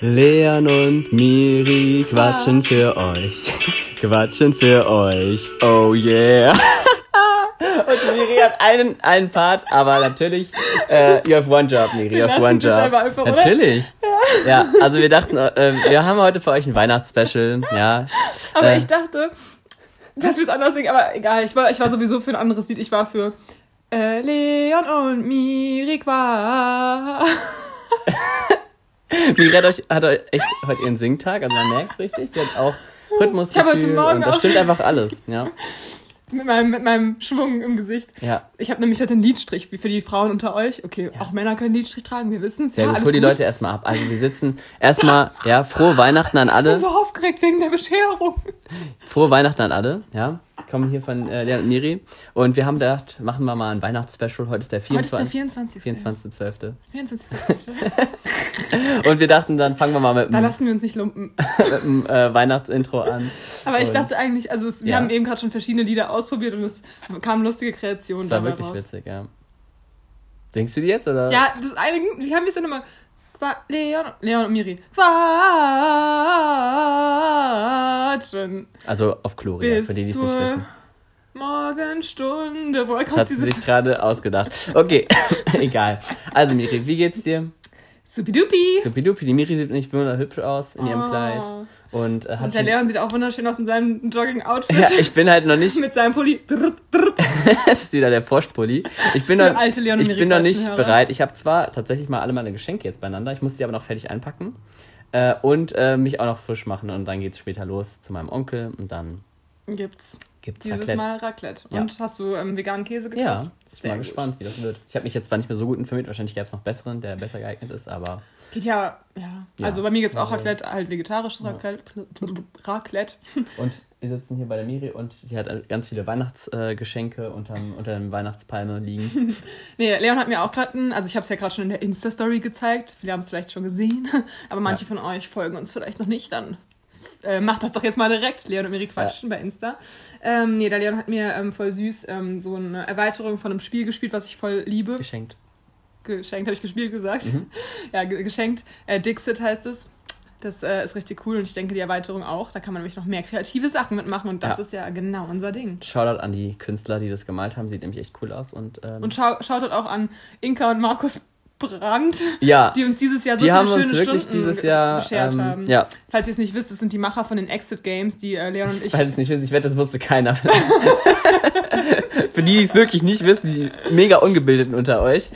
Leon und Miri quatschen für euch. Quatschen für euch. Oh yeah. Und Miri hat einen, einen Part, aber natürlich, äh, you have one job, Miri, you have one job. Einfach, natürlich. Ja. ja, also wir dachten, äh, wir haben heute für euch ein Weihnachtsspecial, ja. Aber äh, ich dachte, dass wir es anders singen, aber egal, ich war, ich war sowieso für ein anderes Lied, ich war für äh, Leon und Miri qua. Miri hat, euch, hat euch echt heute ihren Singtag, also man merkt es richtig, die hat auch Rhythmusgefühl und das stimmt einfach alles, ja. Mit meinem, mit meinem Schwung im Gesicht. Ja. Ich habe nämlich heute einen Lidstrich, wie für die Frauen unter euch. Okay, ja. auch Männer können Lidstrich tragen, wir wissen es. Ja, gut, hol die gut. Leute erstmal ab. Also wir sitzen erstmal, ja, frohe Weihnachten an alle. Ich bin so aufgeregt wegen der Bescherung. Frohe Weihnachten an alle, ja. Kommen hier von äh, Leon und Miri. Und wir haben gedacht, machen wir mal ein Weihnachtsspecial. Heute ist der 24. Heute ist der 24. 24.12. 24.12. und wir dachten, dann fangen wir mal mit Da lassen wir uns nicht lumpen. mit dem äh, Weihnachtsintro an. Aber ich dachte eigentlich, also es, wir ja. haben eben gerade schon verschiedene Lieder ausprobiert und es kamen lustige Kreationen dabei Das war wirklich raus. witzig, ja. Denkst du die jetzt, oder? Ja, das eine, wie haben wir es denn nochmal? Leon, Leon und Miri. Quatschen. Also auf Chloria, für die, die es nicht wissen. Morgenstunde. Woher das hat sie sich gerade ausgedacht. Okay, egal. Also Miri, wie geht's dir? Supidupi. Supidupi. Die Miri sieht nicht wunderhübsch aus in ihrem oh. Kleid. Und, äh, hat und der Leon sieht auch wunderschön aus in seinem Jogging-Outfit. Ja, ich bin halt noch nicht. Mit seinem Pulli. das ist wieder der Porsche-Pulli. Ich bin, noch, alte Leon ich bin noch nicht bereit. Ich habe zwar tatsächlich mal alle meine Geschenke jetzt beieinander. Ich muss die aber noch fertig einpacken. Äh, und äh, mich auch noch frisch machen. Und dann geht's später los zu meinem Onkel. Und dann gibt's gibt's Dieses Raclette. Mal Raclette. Und ja. hast du ähm, veganen Käse gekauft? Ja, ich bin mal gespannt, wie das wird. Ich habe mich jetzt zwar nicht mehr so gut informiert, wahrscheinlich gäbe es noch besseren, der besser geeignet ist, aber. Geht ja, ja. ja. Also bei mir gibt es auch also, Raclette, halt vegetarisches Raclette. Raclette. Und wir sitzen hier bei der Miri und sie hat ganz viele Weihnachtsgeschenke unterm, unter dem Weihnachtspalme liegen. nee, Leon hat mir auch gerade also ich habe es ja gerade schon in der Insta-Story gezeigt. Viele haben es vielleicht schon gesehen, aber manche ja. von euch folgen uns vielleicht noch nicht, dann äh, mach das doch jetzt mal direkt. Leon und Miri quatschen ja. bei Insta. Ähm, nee, der Leon hat mir ähm, voll süß ähm, so eine Erweiterung von einem Spiel gespielt, was ich voll liebe. Geschenkt. Geschenkt, habe ich gespielt gesagt. Mhm. Ja, geschenkt. Äh, Dixit heißt es. Das äh, ist richtig cool und ich denke, die Erweiterung auch. Da kann man nämlich noch mehr kreative Sachen mitmachen und das ja. ist ja genau unser Ding. Shoutout an die Künstler, die das gemalt haben. Sieht nämlich echt cool aus. Und, ähm und schau, Shoutout auch an Inka und Markus Brand, ja. die uns dieses Jahr so die viele haben schöne uns wirklich Stunden dieses Jahr beschert ähm, haben. Ja. Falls ihr es nicht wisst, das sind die Macher von den Exit Games, die äh, Leon und ich. Falls ihr es nicht wisst, ich wette, das wusste keiner. Für die, die es wirklich nicht wissen, die mega Ungebildeten unter euch.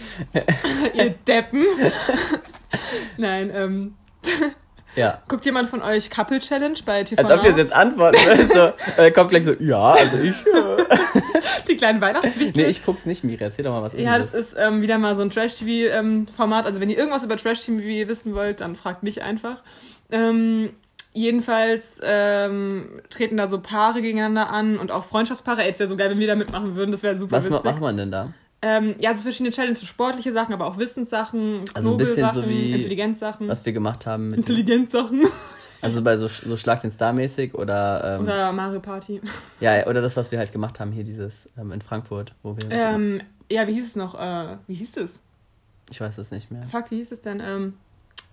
ihr Deppen. Nein, ähm. Ja. Guckt jemand von euch Couple Challenge bei TV Als ob ihr jetzt antworten. so, äh, kommt gleich so, ja, also ich. Die kleinen Weihnachtswichtel. Nee, ich guck's nicht, Miri. Erzähl doch mal was. Ja, das ist ähm, wieder mal so ein Trash-TV-Format. Also wenn ihr irgendwas über Trash-TV wissen wollt, dann fragt mich einfach. Ähm, jedenfalls ähm, treten da so Paare gegeneinander an und auch Freundschaftspaare. Ey, es wäre so geil, wenn wir da mitmachen würden. Das wäre super was witzig. Was macht man denn da? Ähm, ja, so verschiedene Challenges, so sportliche Sachen, aber auch Wissenssachen, also ein bisschen so wie Intelligenzsachen. Was wir gemacht haben. Intelligenzsachen. Also bei so, so Schlag den Star mäßig oder. Ähm, oder Mario Party. Ja, oder das, was wir halt gemacht haben hier, dieses ähm, in Frankfurt, wo wir. Ähm, ja, wie hieß es noch? Äh, wie hieß es? Ich weiß es nicht mehr. Fuck, wie hieß es denn? Ähm,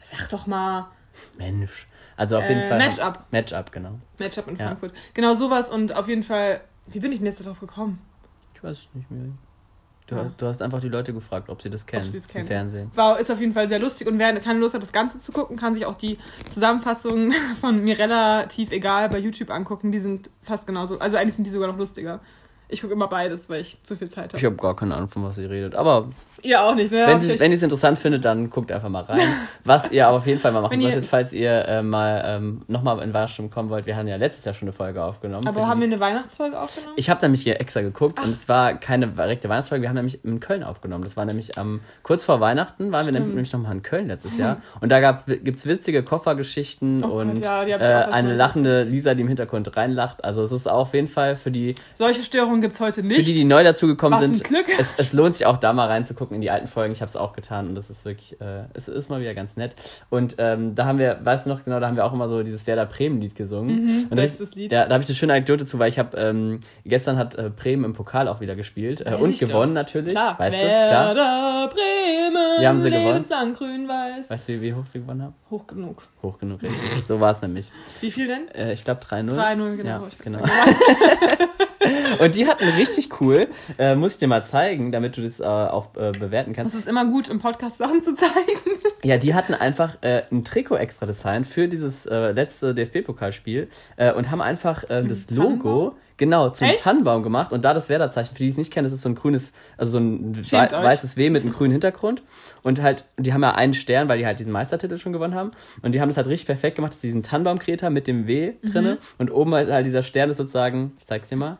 sag doch mal. Mensch. Also auf jeden äh, Fall. Matchup. Matchup, genau. Matchup in Frankfurt. Ja. Genau sowas und auf jeden Fall. Wie bin ich denn jetzt darauf gekommen? Ich weiß es nicht mehr. Du, ja. du, hast einfach die Leute gefragt, ob sie das kennen, ob sie es kennen. im Fernsehen. War, ist auf jeden Fall sehr lustig und wer keine Lust hat, das Ganze zu gucken, kann sich auch die Zusammenfassung von mir relativ egal bei YouTube angucken. Die sind fast genauso, also eigentlich sind die sogar noch lustiger. Ich gucke immer beides, weil ich zu viel Zeit habe. Ich habe gar keine Ahnung, von was ihr redet. Aber. Ihr auch nicht, ne? Wenn ihr es interessant findet, dann guckt einfach mal rein. was ihr aber auf jeden Fall mal machen solltet, falls ihr äh, mal ähm, nochmal in Weihnachtsstimmung kommen wollt. Wir haben ja letztes Jahr schon eine Folge aufgenommen. Aber haben wir eine Weihnachtsfolge aufgenommen? Ich habe nämlich hier extra geguckt Ach. und es war keine direkte Weihnachtsfolge. Wir haben nämlich in Köln aufgenommen. Das war nämlich ähm, kurz vor Weihnachten, waren Stimmt. wir nämlich nochmal in Köln letztes Jahr. Und da gibt es witzige Koffergeschichten oh und Gott, ja, äh, eine lachende Lisa, die im Hintergrund reinlacht. Also es ist auch auf jeden Fall für die. Solche Störungen Werbung gibt's heute nicht. Für die, die neu dazugekommen sind, Glück. es, es lohnt sich auch da mal reinzugucken in die alten Folgen. Ich habe es auch getan und das ist wirklich, äh, es ist mal wieder ganz nett. Und ähm, da haben wir, weißt du noch genau, da haben wir auch immer so dieses Werder Bremen-Lied gesungen. und da, bestes Lied. Da, da habe ich eine schöne Anekdote zu, weil ich habe, ähm, gestern hat äh, Bremen im Pokal auch wieder gespielt äh, und ich doch. gewonnen natürlich. Klar. Weißt du? Klar. Werder Bremen. Wie haben sie gewonnen? lebenslang grün-weiß. Weißt du, wie, wie hoch sie gewonnen haben? Hoch genug. Hoch genug, richtig. so war es nämlich. Wie viel denn? Äh, ich glaube 3-0. 3-0, genau. Ja, genau. Und die hatten richtig cool, äh, muss ich dir mal zeigen, damit du das äh, auch äh, bewerten kannst. Es ist immer gut, im Podcast Sachen zu zeigen. Ja, die hatten einfach äh, ein Trikot extra designt für dieses äh, letzte DFB-Pokalspiel äh, und haben einfach das Logo genau zum Echt? Tannenbaum gemacht und da das Werder-Zeichen. Für die die es nicht kennen, das ist so ein grünes, also so ein wei weißes W mit einem grünen Hintergrund und halt, die haben ja einen Stern, weil die halt diesen Meistertitel schon gewonnen haben und die haben das halt richtig perfekt gemacht, dass die diesen Tannenbaumkreter mit dem W Mhm. drinne und oben halt, halt dieser Stern ist sozusagen, ich zeig's dir mal.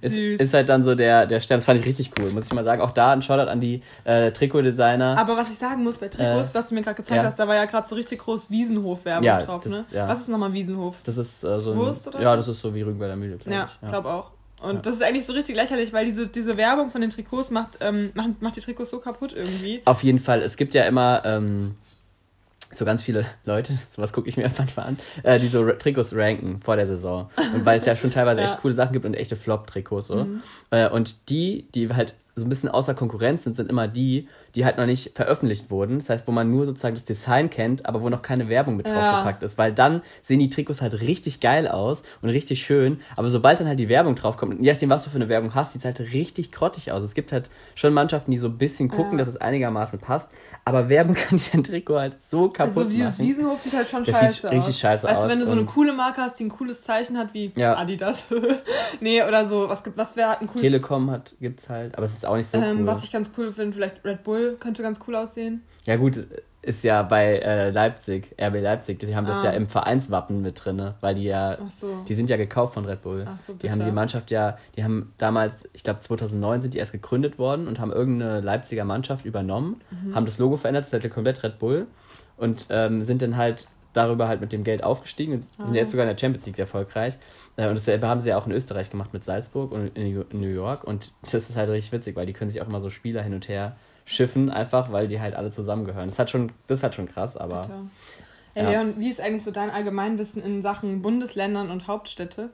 Ist, ist halt dann so der, der Stern, das fand ich richtig cool, muss ich mal sagen. Auch da ein Shoutout an die äh, Trikotdesigner. Aber was ich sagen muss bei Trikots, Äh, was du mir gerade gezeigt ja. hast, da war ja gerade so richtig groß Wiesenhof-Werbung Ja, drauf, das- ne? ja. Was ist nochmal Wiesenhof? Das ist äh, so ein, Wurst oder Ja, das ist so wie Rügen bei der Mühle, glaube Ja, ich. glaube auch. Und Ja. das ist eigentlich so richtig lächerlich, weil diese, diese Werbung von den Trikots macht, ähm, macht, macht die Trikots so kaputt irgendwie. Auf jeden Fall, es gibt ja immer ähm, so ganz viele Leute, sowas gucke ich mir manchmal an, äh, die so Trikots ranken vor der Saison. Und weil es ja schon teilweise Ja. echt coole Sachen gibt und echte Flop-Trikots so. Mhm. Äh, und die, die halt so ein bisschen außer Konkurrenz sind, sind immer die, die halt noch nicht veröffentlicht wurden. Das heißt, wo man nur sozusagen das Design kennt, aber wo noch keine Werbung mit Ja. draufgepackt ist. Weil dann sehen die Trikots halt richtig geil aus und richtig schön. Aber sobald dann halt die Werbung draufkommt, und je nachdem, was du für eine Werbung hast, sieht es halt richtig grottig aus. Es gibt halt schon Mannschaften, die so ein bisschen gucken, Ja. dass es einigermaßen passt. Aber Werbung kann sich ein Trikot halt so kaputt Also dieses machen. Wiesenhof sieht halt schon Das scheiße sieht aus. richtig scheiße weißt aus du, wenn du so eine coole Marke hast, die ein cooles Zeichen hat, wie Ja. Adidas. nee, oder so, was, gibt- was wäre halt ein cooles... Telekom hat, gibt's halt, aber es ist auch nicht so ähm, cool. Was ich ganz cool finde, vielleicht Red Bull könnte ganz cool aussehen. Ja gut, ist ja bei äh, Leipzig, RB Leipzig, die haben das Ah. ja im Vereinswappen mit drinne, weil die ja, so. die sind ja gekauft von Red Bull. Ach so, die haben die Mannschaft ja, die haben damals, ich glaube 2009 sind die erst gegründet worden und haben irgendeine Leipziger Mannschaft übernommen, Mhm. haben das Logo verändert, das ist halt komplett Red Bull und ähm, sind dann halt darüber halt mit dem Geld aufgestiegen und sind Ah. jetzt sogar in der Champions League erfolgreich. Äh, und dasselbe haben sie ja auch in Österreich gemacht mit Salzburg und in New York und das ist halt richtig witzig, weil die können sich auch immer so Spieler hin und her schiffen, einfach weil die halt alle zusammengehören. Das hat schon, das hat schon krass, aber Bitter. Ey, Ja. Leon, wie ist eigentlich so dein Allgemeinwissen in Sachen Bundesländern und Hauptstädte?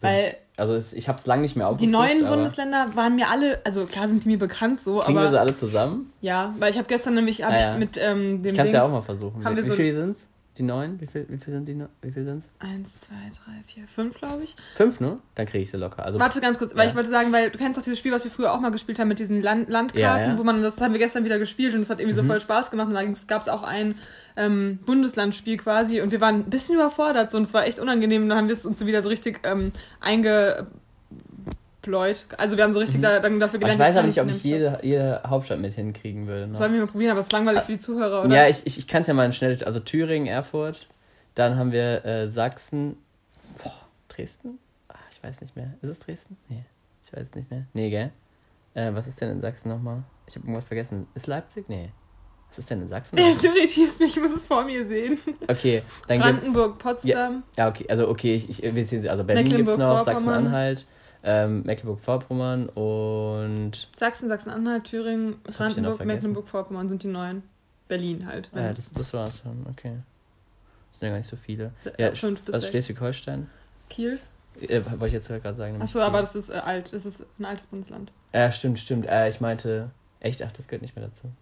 Weil also ich habe es lange nicht mehr die aufgeguckt. neuen aber Bundesländer waren mir alle, also klar sind die mir bekannt so, Kriegen wir sie aber alle zusammen? ja, weil ich habe gestern nämlich hab Ah, ich ja. mit ähm, dem Ich kann es ja auch mal versuchen. haben Wie, wir so- viele sind's? Die neun? Wie viel, wie viel sind die? ne- Wie viel sind's? Eins, zwei, drei, vier, fünf, glaube ich. Fünf, ne? Dann kriege ich sie locker. Also Warte ganz kurz, weil Ja. ich wollte sagen, weil du kennst doch dieses Spiel, was wir früher auch mal gespielt haben mit diesen Land Landkarten, Ja, ja. wo man, das haben wir gestern wieder gespielt und es hat irgendwie so Mhm. voll Spaß gemacht und da gab es auch ein ähm, Bundeslandspiel quasi und wir waren ein bisschen überfordert so, und es war echt unangenehm und dann haben wir es uns so wieder so richtig ähm, eingepläut. Also wir haben so richtig da, dann dafür Mhm. aber gelernt, ich weiß aber nicht, ob ich jede, jede Hauptstadt mit hinkriegen würde. Ne? Sollen wir mal probieren, aber es ist langweilig für die Zuhörer, oder? Ja, ich, ich, ich kann es ja mal schnell. Also Thüringen, Erfurt. Dann haben wir äh, Sachsen. Boah, Dresden? Ah, ich weiß nicht mehr. Ist es Dresden? Nee, ich weiß nicht mehr. Nee, gell? Äh, was ist denn in Sachsen nochmal? Ich habe irgendwas vergessen. Ist Leipzig? Nee. Was ist denn in Sachsen? Es irritiert mich, ich muss es vor mir sehen. Okay, dann. Brandenburg, Potsdam. Ja, okay, also okay, ich, ich wir zählen sie. Also Berlin gibt's noch, Mecklenburg-Vorpommern. Sachsen-Anhalt, ähm, Mecklenburg-Vorpommern und. Sachsen, Sachsen-Anhalt, Thüringen, Brandenburg? Mecklenburg-Vorpommern sind die neuen. Berlin halt. Ah, ja, das, das war's schon, okay. Das sind ja gar nicht so viele. Ja, fünf bis also. Schleswig-Holstein. Kiel. Äh, wollte ich jetzt gerade sagen. Achso, aber das ist äh, alt. Das ist ein altes Bundesland. Ja, stimmt, stimmt. Äh, ich meinte. Echt? Ach, das gehört nicht mehr dazu.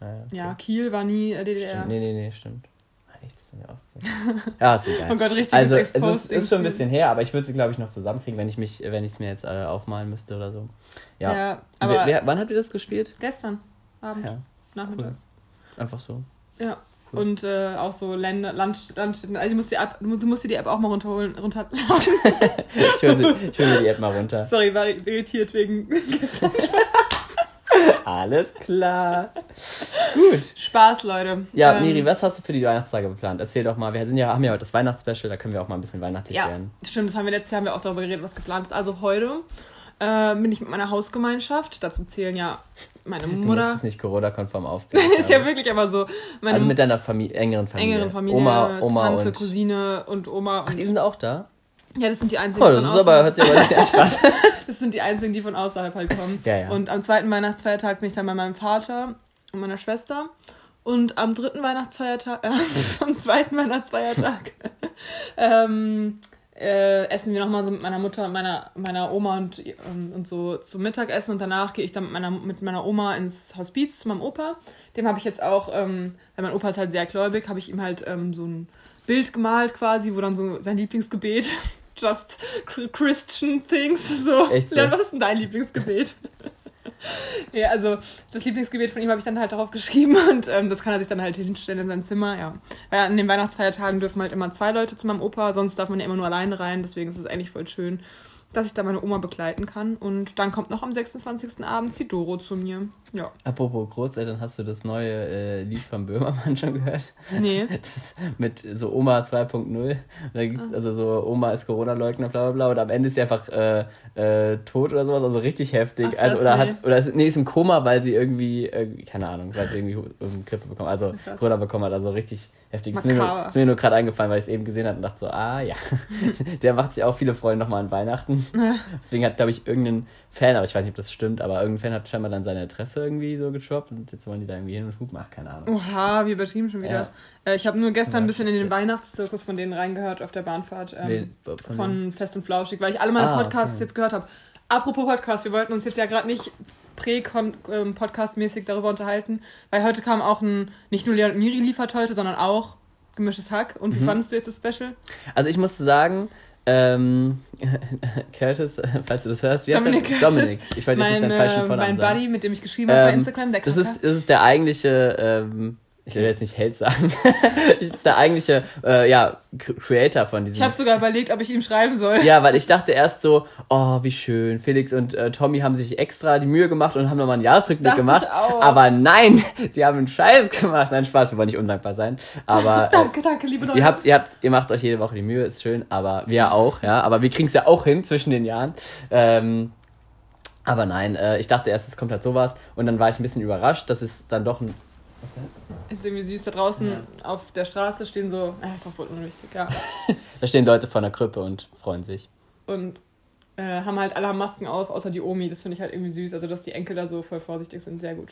Ah, ja, okay. Ja, Kiel war nie äh, DDR. Stimmt. Nee, nee, nee, stimmt. Ah, Echt, das sind ja ist egal. Oh Gott, richtiges also, es ist, ist schon ein bisschen her, aber ich würde sie, glaube ich, noch zusammenkriegen, wenn ich mich, wenn ich es mir jetzt äh, aufmalen müsste oder so. Ja. Ja, aber wer, wer, wann habt ihr das gespielt? gestern Abend, Ja, Nachmittag. cool. Einfach so. Ja. Cool. Und äh, auch so Länder, Land, Landstädten. Also, du musst, die App, du musst- dir die App auch mal runterholen. Runter Ich höre mir die App mal runter. Sorry, war irritiert wegen gestern. Alles klar. Gut. Spaß, Leute. Ja, Ähm, Miri, was hast du für die Weihnachtstage geplant? Erzähl doch mal. Wir sind ja, haben ja heute das Weihnachtsspecial, da können wir auch mal ein bisschen weihnachtlich Ja, werden. stimmt, das haben wir letztes Jahr haben wir auch darüber geredet, was geplant ist. Also heute äh, bin ich mit meiner Hausgemeinschaft. Dazu zählen ja meine Du musst Mutter. nicht Corona-konform aufzählen. ist ja wirklich aber so. Meine also mit deiner Familie, engeren Familie. engeren Familie, Oma, Oma Tante, und... Cousine und Oma. Ach, Und die sind auch da? Ja, das sind die einzigen. Oh, das ist aber, hört sich aber Spaß. das sind die einzigen, die von außerhalb halt kommen. Ja, ja. Und am zweiten Weihnachtsfeiertag bin ich dann bei meinem Vater und meiner Schwester. Und am dritten Weihnachtsfeiertag, äh, am zweiten Weihnachtsfeiertag, ähm, äh, essen wir nochmal so mit meiner Mutter und meiner, meiner Oma und, ähm, und so zum Mittagessen. Und danach gehe ich dann mit meiner, mit meiner Oma ins Hospiz zu meinem Opa. Dem habe ich jetzt auch, ähm, weil mein Opa ist halt sehr gläubig, habe ich ihm halt ähm, so ein Bild gemalt quasi, wo dann so sein Lieblingsgebet just Christian things. So. Echt so? Leon, was ist denn dein Lieblingsgebet? ja, also das Lieblingsgebet von ihm habe ich dann halt darauf geschrieben und ähm, das kann er sich dann halt hinstellen in sein Zimmer, ja. Weil an den Weihnachtsfeiertagen dürfen halt immer zwei Leute zu meinem Opa, sonst darf man ja immer nur alleine rein, deswegen ist es eigentlich voll schön, dass ich da meine Oma begleiten kann. Und dann kommt noch am 26. Abend die Doro zu mir. Ja. Apropos Großeltern, hast du das neue äh, Lied von Böhmermann schon gehört? Nee. Das mit so Oma 2.0. Da gibt's Ah. also so Oma ist Corona-Leugner, bla bla bla. Und am Ende ist sie einfach äh, äh, tot oder sowas, also richtig heftig. Ach, also, oder nee. hat oder ist, nee, ist im Koma, weil sie irgendwie, irgendwie keine Ahnung, weil sie irgendwie um Grippe bekommen, also. Corona bekommen hat, also richtig heftig. Ist mir, nur, ist mir nur gerade eingefallen, weil ich es eben gesehen habe und dachte so, ah ja, der macht sich auch viele Freunde nochmal an Weihnachten. Deswegen hat, glaube ich, irgendein Fan, aber ich weiß nicht, ob das stimmt, aber irgendein Fan hat scheinbar dann seine Adresse irgendwie so getroppt und jetzt wollen die da irgendwie hin und Hub machen, keine Ahnung. Oha, wie übertrieben schon wieder. Ja. Äh, ich habe nur gestern ein bisschen in den. Weihnachtszirkus von denen reingehört auf der Bahnfahrt. Ähm, von von? Fest und Flauschig, weil ich alle meine Ah, Podcasts okay. jetzt gehört habe. Apropos Podcast, wir wollten uns jetzt ja gerade nicht prä-podcast-mäßig darüber unterhalten, weil heute kam auch ein, nicht nur Leon und Miri liefert heute, sondern auch gemischtes Hack. Und wie Mhm. fandest du jetzt das Special? Also ich musste sagen, ähm, Curtis, falls du das hörst, wie heißt Dominik der? Curtis. Dominik. Ich wollte jetzt Mein, nicht seinen falschen äh, Vornamen mein. Buddy, mit dem ich geschrieben habe bei Ähm, Instagram, der Das ist, das ist der eigentliche, ähm, ich will jetzt nicht Held sagen, das ist der eigentliche, äh, ja, Cr- Creator von diesem Ich habe sogar überlegt, ob ich ihm schreiben soll. Ja, weil ich dachte erst so, oh, wie schön. Felix und äh, Tommy haben sich extra die Mühe gemacht und haben nochmal einen Jahresrückblick Dachte gemacht. ich auch. Aber nein, die haben einen Scheiß gemacht. Nein, Spaß, wir wollen nicht undankbar sein. Aber äh, Danke, danke, liebe Leute. ihr habt, ihr habt, ihr macht euch jede Woche die Mühe, ist schön, aber wir auch, ja. Aber wir kriegen es ja auch hin zwischen den Jahren. Ähm, aber nein, äh, ich dachte erst, es kommt halt sowas. Und dann war ich ein bisschen überrascht, dass es dann doch ein. Ist irgendwie süß. Da draußen auf der Straße stehen so, äh, ist auch wohl unwichtig, ja. Da stehen Leute vor einer Krippe und freuen sich. Und äh, haben halt alle haben Masken auf, außer die Omi. Das finde ich halt irgendwie süß. Also, dass die Enkel da so voll vorsichtig sind, sehr gut.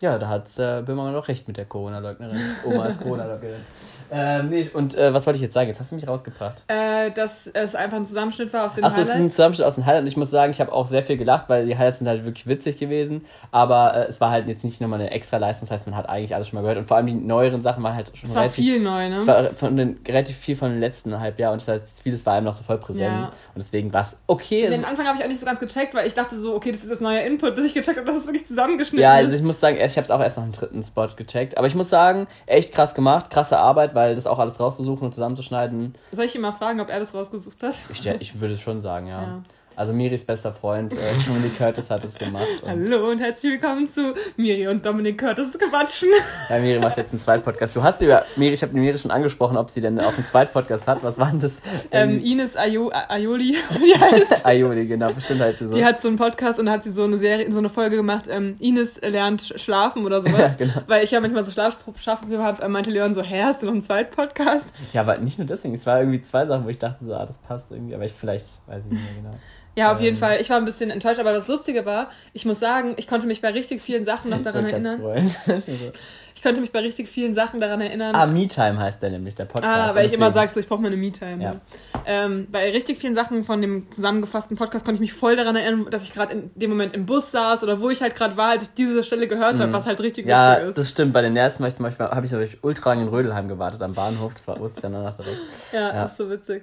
Ja, da hat äh, Böhmermann doch recht mit der Corona-Leugnerin. Oma ist Corona-Leugnerin. ähm, nee, und äh, was wollte ich jetzt sagen? Jetzt hast du mich rausgebracht. Äh, dass es einfach ein Zusammenschnitt war aus den Achso, es ist ein Highlights. Zusammenschnitt aus den Highlights und ich muss sagen, ich habe auch sehr viel gelacht, weil die Highlights sind halt wirklich witzig gewesen. Aber äh, es war halt jetzt nicht nochmal eine extra Leistung, das heißt, man hat eigentlich alles schon mal gehört. Und vor allem die neueren Sachen waren halt schon Es war relativ. viel neu, ne? Es war von den, relativ viel von den letzten Halbjahr und das heißt, vieles war einem noch so voll präsent. Ja. Und deswegen war es okay. Den Anfang habe ich auch nicht so ganz gecheckt, weil ich dachte so, okay, das ist das neue Input, bis ich gecheckt habe, dass es wirklich zusammengeschnitten Ja, also ist. ich muss sagen, ich habe es auch erst nach dem dritten Spot gecheckt. Aber ich muss sagen, echt krass gemacht, krasse Arbeit, weil das auch alles rauszusuchen und zusammenzuschneiden. Soll ich ihn mal fragen, ob er das rausgesucht hat? Ich, ich würde schon sagen, ja. Ja. Also Miris bester Freund, äh, Dominic Curtis hat es gemacht. Hallo und herzlich willkommen zu Miri und Dominik Curtis Quatschen. ja, Miri macht jetzt einen Zweitpodcast. Du hast über Miri, ich habe die Miri schon angesprochen, ob sie denn auch einen Zweitpodcast hat. Was war denn das? Ähm, Ines Ayo Aioli, wie heißt Aioli, genau, bestimmt heißt sie so. Die hat so einen Podcast und da hat sie so eine Serie, so eine Folge gemacht, ähm, Ines lernt schlafen oder sowas. Ja, genau. Weil ich ja manchmal so Schlaf Schlafprobleme habe, äh, meinte Leon so, hä, hast du noch einen Zweitpodcast? ja, aber nicht nur deswegen. Es war irgendwie zwei Sachen, wo ich dachte, so, ah, das passt irgendwie. Aber ich vielleicht, weiß ich nicht mehr genau. Ja, auf jeden Ähm. Fall. Ich war ein bisschen enttäuscht, aber das Lustige war, ich muss sagen, ich konnte mich bei richtig vielen Sachen noch daran erinnern. Ich konnte mich bei richtig vielen Sachen daran erinnern. ah, Me-Time heißt der nämlich, der Podcast. Ah, weil ich immer sage, so, ich brauche meine Me-Time. Ja. Ne? Ähm, bei richtig vielen Sachen von dem zusammengefassten Podcast konnte ich mich voll daran erinnern, dass ich gerade in dem Moment im Bus saß oder wo ich halt gerade war, als ich diese Stelle gehört habe, was halt richtig Mhm. Ja, witzig ist. das stimmt. Bei den Nerzen war ich zum Beispiel, habe ich durch ultra lange in Rödelheim gewartet am Bahnhof. Das war, wusste ich dann danach direkt. ja, ja. das ist so witzig.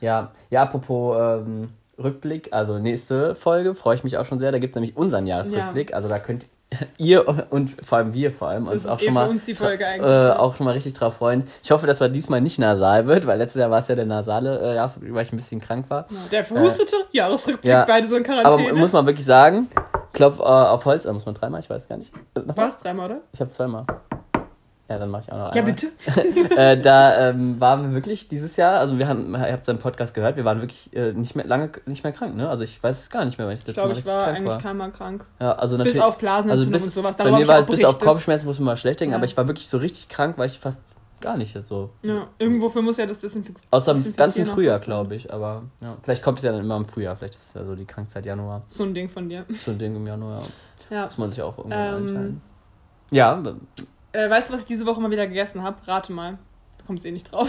Ja, ja, apropos ähm, Rückblick, also nächste Folge freue ich mich auch schon sehr. Da gibt es nämlich unseren Jahresrückblick. Also da könnt ihr und vor allem wir vor allem uns auch eh schon mal äh, ja. auch schon mal richtig drauf freuen. Ich hoffe, dass wir diesmal nicht nasal wird, weil letztes Jahr war es ja der nasale äh, Jahresrückblick, weil ich ein bisschen krank war. Der verhustete Jahresrückblick, ja. beide so in Aber Quarantäne. muss man wirklich sagen, Klopf äh, auf Holz, äh, muss man dreimal, ich weiß gar nicht. Äh, nochmal? Was, dreimal, oder? Ich habe zweimal. Ja, dann mache ich auch noch Ja, einmal. bitte. äh, da ähm, waren wir wirklich dieses Jahr, also wir haben, ihr habt seinen Podcast gehört, wir waren wirklich äh, nicht mehr lange nicht mehr krank, ne? Also ich weiß es gar nicht mehr, wenn ich das Ich letzte glaube, Mal ich richtig war krank eigentlich war. keinmal krank. Ja, also Bis natürlich, auf Blasenentzündung also bis, und sowas. bei Darüber mir hab war ich bis auf. Kopfschmerzen, muss man mal schlecht denken, Ja. aber ich war wirklich so richtig krank, weil ich fast gar nicht so. Ja, irgendwofür muss ja das Desinfizieren. Außer im ganzen Frühjahr, glaube ich. Aber ja, vielleicht kommt es ja dann immer im Frühjahr. Vielleicht ist es ja so die Krankzeit Januar. So ein Ding von dir. So ein Ding im Januar. Ja. Muss man sich auch irgendwo Ähm, einteilen. Ja, Äh, weißt du, was ich diese Woche mal wieder gegessen habe? Rate mal. Du kommst eh nicht drauf.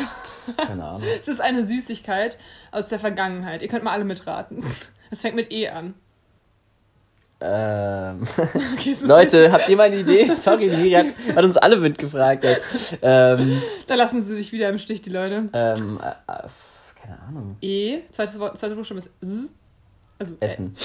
keine Ahnung. Es ist eine Süßigkeit aus der Vergangenheit. Ihr könnt mal alle mitraten. Es fängt mit E an. ähm, Okay, Leute, habt ihr mal eine Idee? Sorry, Miri hat, hat uns alle mitgefragt jetzt. Ähm, Da lassen sie sich wieder im Stich, die Leute. ähm, äh, äh, keine Ahnung. E, zweites Wort, zweiter Buchstabe ist S. Also, Essen.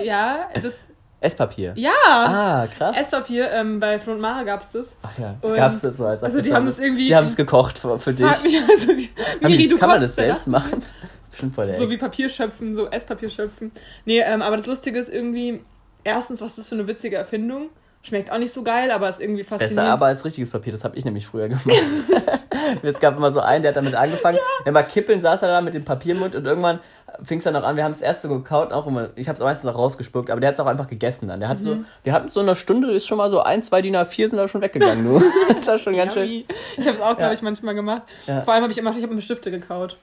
Äh, ja, das. Esspapier. Ja! Ah, krass. Esspapier, ähm, bei Flo und Mara gab's das. Ach ja, das Und- gab's das so als also die haben das irgendwie- Die haben es gekocht für, für dich. Mich also, die, Haben Miri, die, du kann man das ja? selbst machen? Das ist bestimmt voll der So wie Papier schöpfen, so Esspapier schöpfen. Nee, ähm, aber das Lustige ist irgendwie, erstens, was ist das für eine witzige Erfindung? Schmeckt auch nicht so geil, aber ist irgendwie faszinierend. Besser aber als richtiges Papier, das habe ich nämlich früher gemacht. es gab immer so einen, der hat damit angefangen. Wenn wir kippeln, saß er da mit dem Papiermund und irgendwann fing es dann auch an. Wir haben es erst so gekaut, auch immer, ich habe es meistens auch rausgespuckt, aber der hat es auch einfach gegessen dann. Der hat so, wir hatten so in einer Stunde ist schon mal so ein, zwei DIN A4 sind da schon weggegangen, du. das war schon ganz schön. Yummy. Ich habe es auch, glaube Ja. ich, manchmal gemacht. Ja. Vor allem habe ich immer, ich habe immer Stifte gekaut.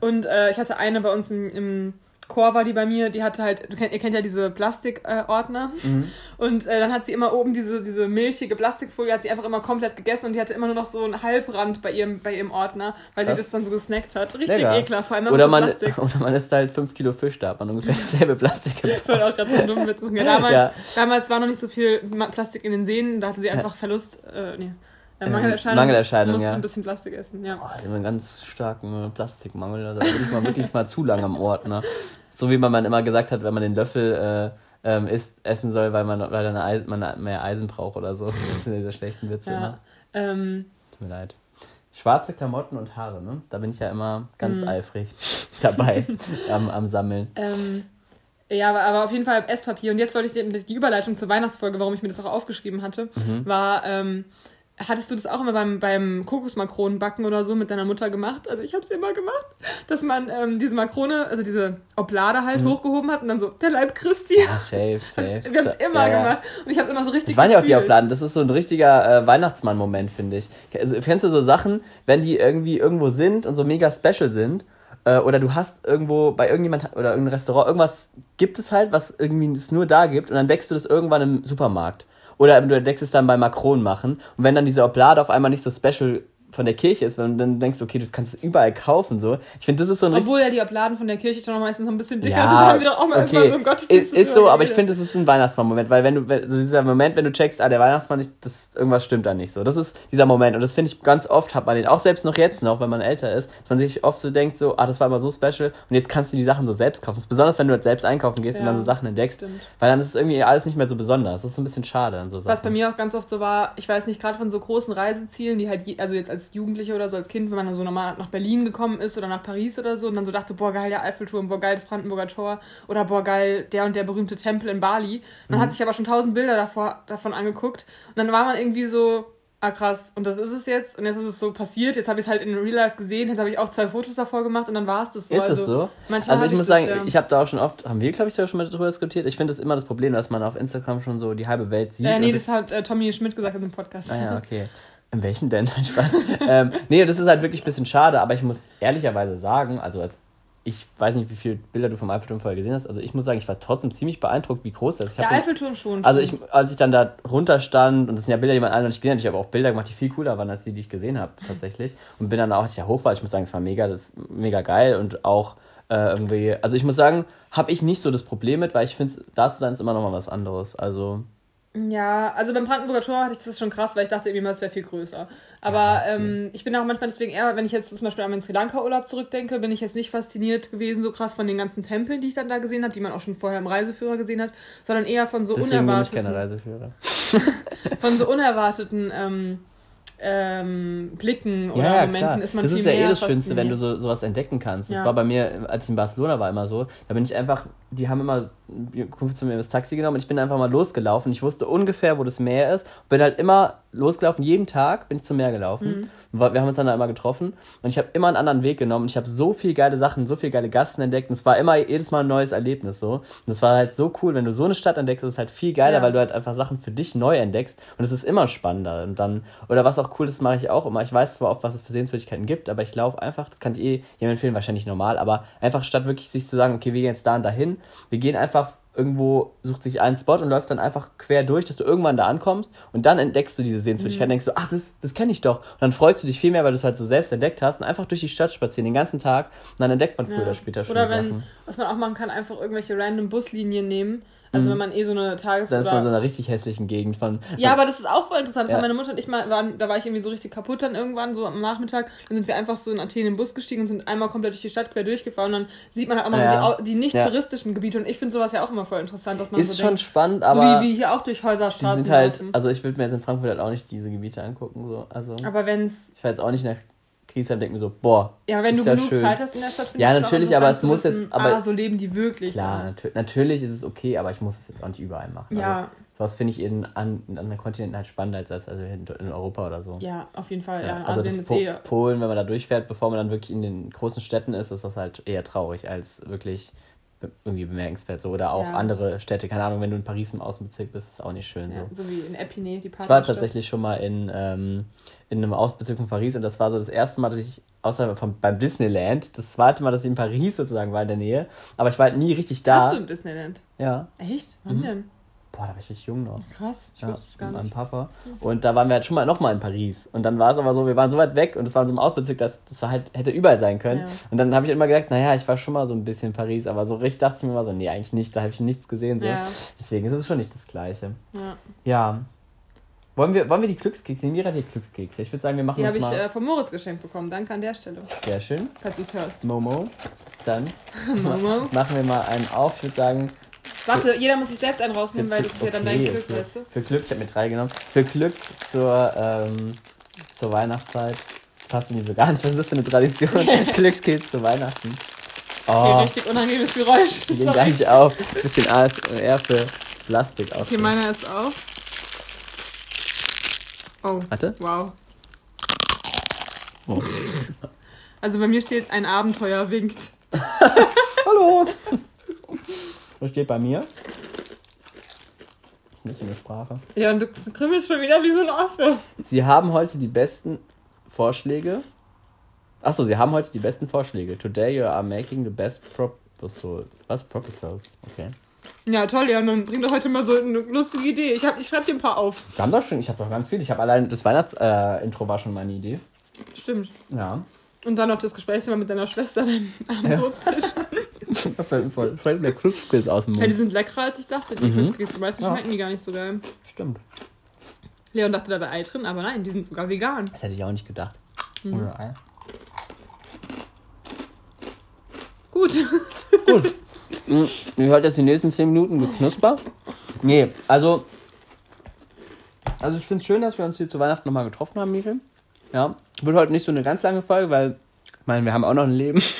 Und äh, ich hatte eine bei uns im, im Chor, war die bei mir, die hatte halt, du kennt, ihr kennt ja diese Plastikordner. Äh. Mhm. Und äh, dann hat sie immer oben diese, diese milchige Plastikfolie, hat sie einfach immer komplett gegessen und die hatte immer nur noch so einen Halbrand bei ihrem, bei ihrem Ordner, weil Krass. sie das dann so gesnackt hat. Richtig Lecker. ekelhaft, vor allem Oder so man, Plastik. oder man isst halt 5 Kilo Fisch, da hat man ungefähr dasselbe Plastik Ich wollte auch gerade so einen dummen Witz machen. Ja, damals, Ja. damals war noch nicht so viel Plastik in den Seen, da hatte sie einfach Verlust, äh, nee, äh, Mangelerscheinung. Mangelerscheinung, musste ja. ein bisschen Plastik essen, ja. Oh, habe einen ganz starken äh, Plastikmangel. Also da bin ich mal wirklich mal zu lange am Ort. Ne? So wie man man immer gesagt hat, wenn man den Löffel äh, ähm, isst, essen soll, weil man, weil dann Eisen, man mehr Eisen braucht oder so. Das sind diese schlechten Witze ja. immer. Ähm, Tut mir leid. Schwarze Klamotten und Haare, ne? Da bin ich ja immer ganz Mhm. eifrig dabei am, am Sammeln. Ähm, ja, aber, aber auf jeden Fall Esspapier. Und jetzt wollte ich die, die Überleitung zur Weihnachtsfolge, warum ich mir das auch aufgeschrieben hatte, Mhm. war, ähm, hattest du das auch immer beim, beim Kokosmakronenbacken oder so mit deiner Mutter gemacht? Also ich habe es immer gemacht, dass man ähm, diese Makrone, also diese Oblade halt hochgehoben hat und dann so, der Leib Christi. Mhm. Ja, safe, safe. Wir haben es immer Ja, gemacht. Und ich habe es immer so richtig Das waren ja auch die gefühlt. Obladen. Das ist so ein richtiger äh, Weihnachtsmann-Moment, finde ich. Also, kennst du so Sachen, wenn die irgendwie irgendwo sind und so mega special sind? Äh, oder du hast irgendwo bei irgendjemand oder irgendein Restaurant, irgendwas gibt es halt, was irgendwie es nur da gibt und dann deckst du das irgendwann im Supermarkt. Oder du deckst es dann bei Macron machen. Und wenn dann diese Oblade auf einmal nicht so special von der Kirche ist, wenn du dann denkst, okay, das kannst du überall kaufen, so. Ich finde, das ist so ein Obwohl ja die Obladen von der Kirche noch meistens noch ein bisschen dicker ja, sind, haben wir doch auch mal okay. irgendwann so im Gottesdienst. ist, ist so, aber ich finde, es ist ein Weihnachtsmann-Moment, weil wenn du, wenn, so dieser Moment, wenn du checkst, ah, der Weihnachtsmann, ich, das, irgendwas stimmt da nicht so. Das ist dieser Moment und das finde ich ganz oft, hat man den, auch selbst noch jetzt noch, wenn man älter ist, dass man sich oft so denkt, so, ah, das war immer so special und jetzt kannst du die Sachen so selbst kaufen. Das ist besonders, wenn du halt selbst einkaufen gehst und Ja, dann so Sachen entdeckst, stimmt. weil dann ist es irgendwie alles nicht mehr so besonders. Das ist so ein bisschen schade an so Sachen. Was bei mir auch ganz oft so war, ich weiß nicht, gerade von so großen Reisezielen, die halt, je, also jetzt als Jugendliche oder so als Kind, wenn man dann so normal nach Berlin gekommen ist oder nach Paris oder so und dann so dachte, boah, geil, der Eiffelturm, boah, geil, das Brandenburger Tor oder boah, geil, der und der berühmte Tempel in Bali. Man Mhm. hat sich aber schon tausend Bilder davor, davon angeguckt und dann war man irgendwie so, ah krass, und das ist es jetzt und jetzt ist es so passiert, jetzt habe ich es halt in Real Life gesehen, jetzt habe ich auch zwei Fotos davor gemacht und dann war es das so. Ist also, das so? Also ich hab muss das, sagen, ja. ich habe da auch schon oft, haben wir glaube ich sogar schon mal darüber diskutiert, ich finde das immer das Problem, dass man auf Instagram schon so die halbe Welt sieht. äh, nee, das hat äh, Tommy Schmidt gesagt in dem Podcast. Ah ja, okay. In welchem denn? Spaß. ähm, nee, das ist halt wirklich ein bisschen schade, aber ich muss ehrlicherweise sagen, also als ich weiß nicht, wie viele Bilder du vom Eiffelturm vorher gesehen hast, also ich muss sagen, ich war trotzdem ziemlich beeindruckt, wie groß das ist. Ich Der Eiffelturm schon. also ich, als ich dann da runterstand, und das sind ja Bilder, die man alle noch nicht gesehen hat, ich habe auch Bilder gemacht, die viel cooler waren als die, die ich gesehen habe, tatsächlich. Und bin dann auch, als ich ja hoch war, ich muss sagen, es war mega, das ist mega geil und auch äh, irgendwie, also ich muss sagen, habe ich nicht so das Problem mit, weil ich finde, da zu sein ist immer noch mal was anderes. Also, Ja, also beim Brandenburger Tor hatte ich das schon krass, weil ich dachte irgendwie mal, es wäre viel größer. Aber ähm, ich bin auch manchmal deswegen eher, wenn ich jetzt zum Beispiel an meinen Sri Lanka-Urlaub zurückdenke, bin ich jetzt nicht fasziniert gewesen so krass von den ganzen Tempeln, die ich dann da gesehen habe, die man auch schon vorher im Reiseführer gesehen hat, sondern eher von so deswegen bin ich keine unerwarteten, Reiseführer. von so unerwarteten ähm, ähm, Blicken oder Ja, ja, Momenten klar. ist man das viel ist ja eh das Schönste, wenn du so sowas entdecken kannst. Das Ja. war bei mir, als ich in Barcelona war, immer so. Da bin ich einfach die haben immer Kumpel zu mir das Taxi genommen und ich bin einfach mal losgelaufen. Ich wusste ungefähr, wo das Meer ist. Bin halt immer losgelaufen. Jeden Tag bin ich zum Meer gelaufen. Mhm. Wir haben uns dann da immer getroffen und ich habe immer einen anderen Weg genommen. Ich habe so viel geile Sachen, so viel geile Gasten entdeckt und es war immer jedes Mal ein neues Erlebnis so. Und es war halt so cool, wenn du so eine Stadt entdeckst, ist es halt viel geiler, Ja. weil du halt einfach Sachen für dich neu entdeckst und es ist immer spannender. Und dann, oder was auch cool ist, mache ich auch immer. Ich weiß zwar oft, was es für Sehenswürdigkeiten gibt, aber ich laufe einfach, das kann ich eh jedem empfehlen, wahrscheinlich normal, aber einfach statt wirklich sich zu sagen, okay, wir gehen jetzt da und dahin, wir gehen einfach irgendwo, sucht sich einen Spot und läufst dann einfach quer durch, dass du irgendwann da ankommst und dann entdeckst du diese Sehenswürdigkeit und denkst du, ach, das, das kenne ich doch. Und dann freust du dich viel mehr, weil du es halt so selbst entdeckt hast und einfach durch die Stadt spazieren den ganzen Tag und dann entdeckt man früher Ja. oder später schon Oder wenn, Sachen. was man auch machen kann, einfach irgendwelche random Buslinien nehmen. Also wenn man eh so eine Tages- Dann ist man in so einer richtig hässlichen Gegend von. Ja, aber das ist auch voll interessant. Das Ja. haben meine Mutter und ich mal, waren, da war ich irgendwie so richtig kaputt dann irgendwann, so am Nachmittag. Dann sind wir einfach so in Athen den Bus gestiegen und sind einmal komplett durch die Stadt quer durchgefahren. Und dann sieht man halt auch mal Ja. so die, die nicht Ja. touristischen Gebiete. Und ich finde sowas ja auch immer voll interessant, dass man ist so schon denkt, spannend, so aber wie, wie hier auch durch die Häuserstraßen sind halt, also ich würde mir jetzt in Frankfurt halt auch nicht diese Gebiete angucken. So. Also Aber wenn's, ich war jetzt auch nicht nach Griesheim und denke mir so, boah, ja, wenn du ja genug schön. Zeit hast in der Stadt, finde Ja, natürlich, aber es muss jetzt- aber- ah, so leben die wirklich. Klar, natür natürlich ist es okay, aber ich muss es jetzt auch nicht überall machen. Ja. Also, sowas finde ich in, an, in anderen Kontinenten halt spannender als, als also in, in Europa oder so. Ja, auf jeden Fall. Ja, Ja, also Asien das po eh. Polen, wenn man da durchfährt, bevor man dann wirklich in den großen Städten ist, ist das halt eher traurig als wirklich irgendwie bemerkenswert so. Oder auch Ja. andere Städte, keine Ahnung, wenn du in Paris im Außenbezirk bist, ist auch nicht schön so. Ja, so wie in Epinay, die Ich war tatsächlich schon mal in, ähm, in einem Außenbezirk von Paris und das war so das erste Mal, dass ich, außer vom, beim Disneyland, das zweite Mal, dass ich in Paris sozusagen war in der Nähe, aber ich war halt nie richtig da. Warst du im Disneyland? Ja. Echt? Wann Mhm. denn? Boah, da war ich richtig jung noch. Krass, ich Ja, wusste es gar mit meinem. Papa. Und da waren wir halt schon mal nochmal in Paris. Und dann war es aber so, wir waren so weit weg und es war in so einem Ausbezirk, dass das halt, hätte überall sein können. Ja. Und dann habe ich immer gedacht, naja, ich war schon mal so ein bisschen in Paris, aber so richtig dachte ich mir immer so, nee, eigentlich nicht, da habe ich nichts gesehen. So. Ja. Deswegen ist es schon nicht das Gleiche. Ja. Ja. Wollen wir, wollen wir die Glückskekse? Mira hat die Glückskekse. Ich würde sagen, wir machen Die uns habe ich mal. äh, von Moritz geschenkt bekommen. Danke an der Stelle, Sehr schön. falls du es hörst. Momo. Dann Momo. machen wir mal einen auf. Ich würde sagen, Warte, jeder muss sich selbst einen rausnehmen, weil das ist ja dann dein okay, Glück, okay. weißt du? Für Glück, ich habe mir drei genommen. Für Glück zur, ähm, zur Weihnachtszeit. Passt irgendwie so gar nicht. Was ist das für eine Tradition? Glückskeks zu Weihnachten. Okay, Oh, richtig unangenehmes Geräusch. die gehen gar nicht auf. Bisschen ASMR für Plastik auf. Okay, meiner ist auf. Oh, Warte. wow. Oh. Also bei mir steht, ein Abenteuer winkt. Hallo. Was steht bei mir? Was ist das für eine Sprache? Ja, und du krümmelst schon wieder wie so ein Affe. Sie haben heute die besten Vorschläge. Achso, Sie haben heute die besten Vorschläge. Today you are making the best proposals. Was? Proposals? Okay. Ja, toll, ja, dann bring doch heute mal so eine lustige Idee. Ich, hab, ich schreib dir ein paar auf. Wir haben doch schon, ich habe doch ganz viel. Ich habe allein das Weihnachtsintro äh, war schon meine Idee. Stimmt. Ja. Und dann noch das Gesprächsthema mit deiner Schwester am fällt mir voll fällt mir Glückskills aus dem Ja, die Mund. sind leckerer als ich dachte. Die Mhm. mhm. Meistens Ja. schmecken die gar nicht so geil. Stimmt. Leon dachte, da wäre Ei drin, aber nein, die sind sogar vegan. Das hätte ich auch nicht gedacht. Mhm. Ohne Ei. Gut. Gut. Mm, Ihr hört jetzt die nächsten 10 Minuten geknusper. Nee, also. Also ich finde es schön, dass wir uns hier zu Weihnachten nochmal getroffen haben, Miriam. Ja. Wird heute nicht so eine ganz lange Folge, weil, ich meine, wir haben auch noch ein Leben.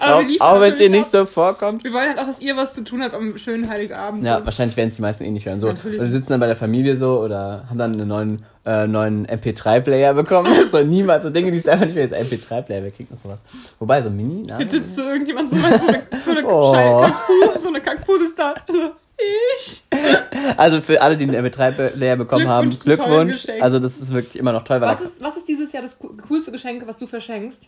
Aber auch wenn es ihr nicht so vorkommt. Wir wollen halt auch, dass ihr was zu tun habt am schönen Heiligabend. Ja, so. wahrscheinlich werden es die meisten eh nicht hören. So, Natürlich. oder sitzen dann bei der Familie so oder haben dann einen neuen, äh, neuen MP3-Player bekommen. so niemals so Dinge, die es einfach nicht mehr jetzt MP3-Player, wer kriegt noch sowas? Wobei, so Mini, na, Jetzt sitzt so irgendjemand so, so eine, so eine, Oh. Kackpuse, so eine Kackpuse ist da. Also, ich. Also für alle, die einen MP3-Player bekommen haben, Glückwunsch. Also das ist wirklich immer noch toll. Was ist, was ist dieses Jahr das co- coolste Geschenk, was du verschenkst?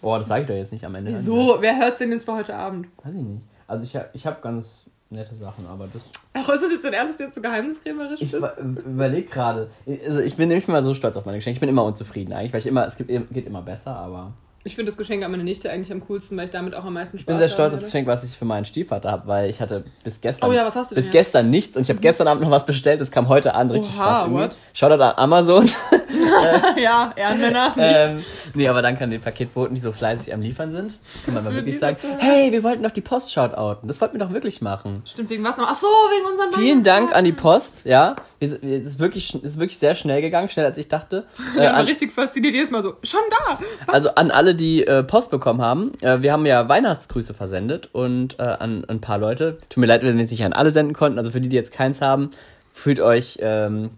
Boah, das sage ich doch jetzt nicht am Ende. Wieso? Wer hört's denn jetzt für heute Abend? Weiß ich nicht. Also ich habe ich hab ganz nette Sachen, aber das... Ach, ist das jetzt dein erstes, jetzt so geheimniskrämerisch Ich bist? überlege gerade. Also ich bin nicht mal so stolz auf meine Geschenke. Ich bin immer unzufrieden eigentlich, weil ich immer, es gibt, geht immer besser, aber... Ich finde das Geschenk an meine Nichte eigentlich am coolsten, weil ich damit auch am meisten Spaß Ich bin sehr stolz habe. auf das Geschenk, was ich für meinen Stiefvater habe, weil ich hatte bis gestern, Oh ja, was hast du denn bis jetzt? gestern nichts und ich habe gestern Abend noch was bestellt. Das kam heute an, richtig Oha, krass irgendwie. what? Shoutout an Amazon. ja, Ehrenmänner. Ähm, nee, aber danke an den Paketboten, die so fleißig am Liefern sind. Kann man mal wirklich sagen, hey, wir wollten doch die Post shoutouten. Das wollten wir doch wirklich machen. Stimmt, wegen was noch? Ach so, wegen unseren Vielen Dank Weihnachtskarten. an die Post, ja. Das ist wirklich, ist wirklich sehr schnell gegangen, schneller als ich dachte. Äh, waren an, richtig fasziniert jedes Mal so, schon da! Was? also an alle alle, die äh, Post bekommen haben, äh, wir haben ja Weihnachtsgrüße versendet und äh, an, an ein paar Leute. Tut mir leid, wenn wir es nicht an alle senden konnten. Also für die, die jetzt keins haben, fühlt euch ähm,